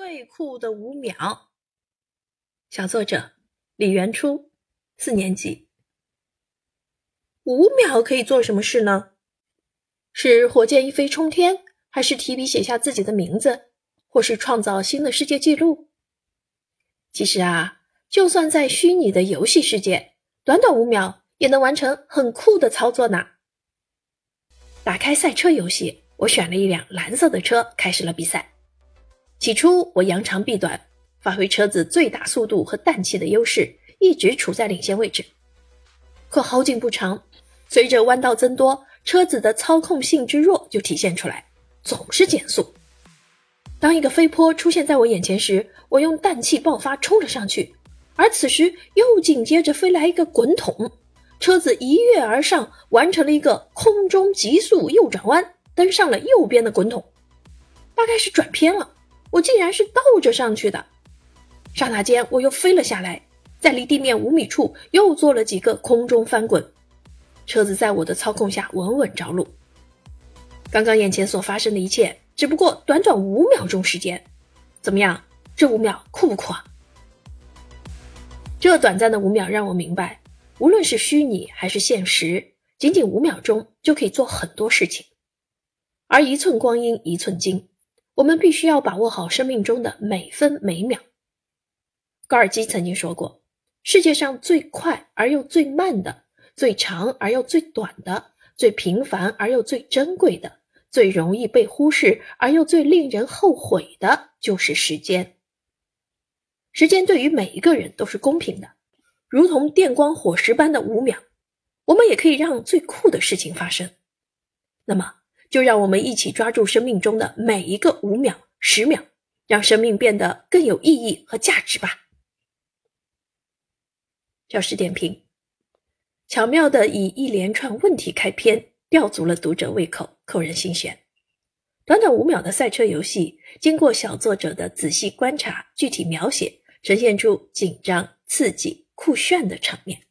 最酷的五秒。小作者李元初，四年级。五秒可以做什么事呢？是火箭一飞冲天，还是提笔写下自己的名字，或是创造新的世界纪录？其实啊，就算在虚拟的游戏世界，短短五秒也能完成很酷的操作呢。打开赛车游戏，我选了一辆蓝色的车，开始了比赛。起初我扬长避短，发挥车子最大速度和氮气的优势，一直处在领先位置。可好景不长，随着弯道增多，车子的操控性之弱就体现出来，总是减速。当一个飞坡出现在我眼前时，我用氮气爆发冲了上去，而此时又紧接着飞来一个滚筒，车子一跃而上，完成了一个空中急速右转弯，登上了右边的滚筒，大概是转偏了。我竟然是倒着上去的，刹那间我又飞了下来，在离地面五米处又做了几个空中翻滚，车子在我的操控下稳稳着陆。刚刚眼前所发生的一切，只不过短短五秒钟时间，怎么样？这五秒酷不酷啊？这短暂的五秒让我明白，无论是虚拟还是现实，仅仅五秒钟就可以做很多事情，而一寸光阴一寸金。我们必须要把握好生命中的每分每秒。高尔基曾经说过：“世界上最快而又最慢的，最长而又最短的，最平凡而又最珍贵的，最容易被忽视而又最令人后悔的，就是时间。时间对于每一个人都是公平的，如同电光火石般的五秒，我们也可以让最酷的事情发生。那么。”就让我们一起抓住生命中的每一个五秒、十秒，让生命变得更有意义和价值吧。教师点评：巧妙的以一连串问题开篇，吊足了读者胃口，扣人心弦。短短五秒的赛车游戏，经过小作者的仔细观察、具体描写，呈现出紧张、刺激、酷炫的场面。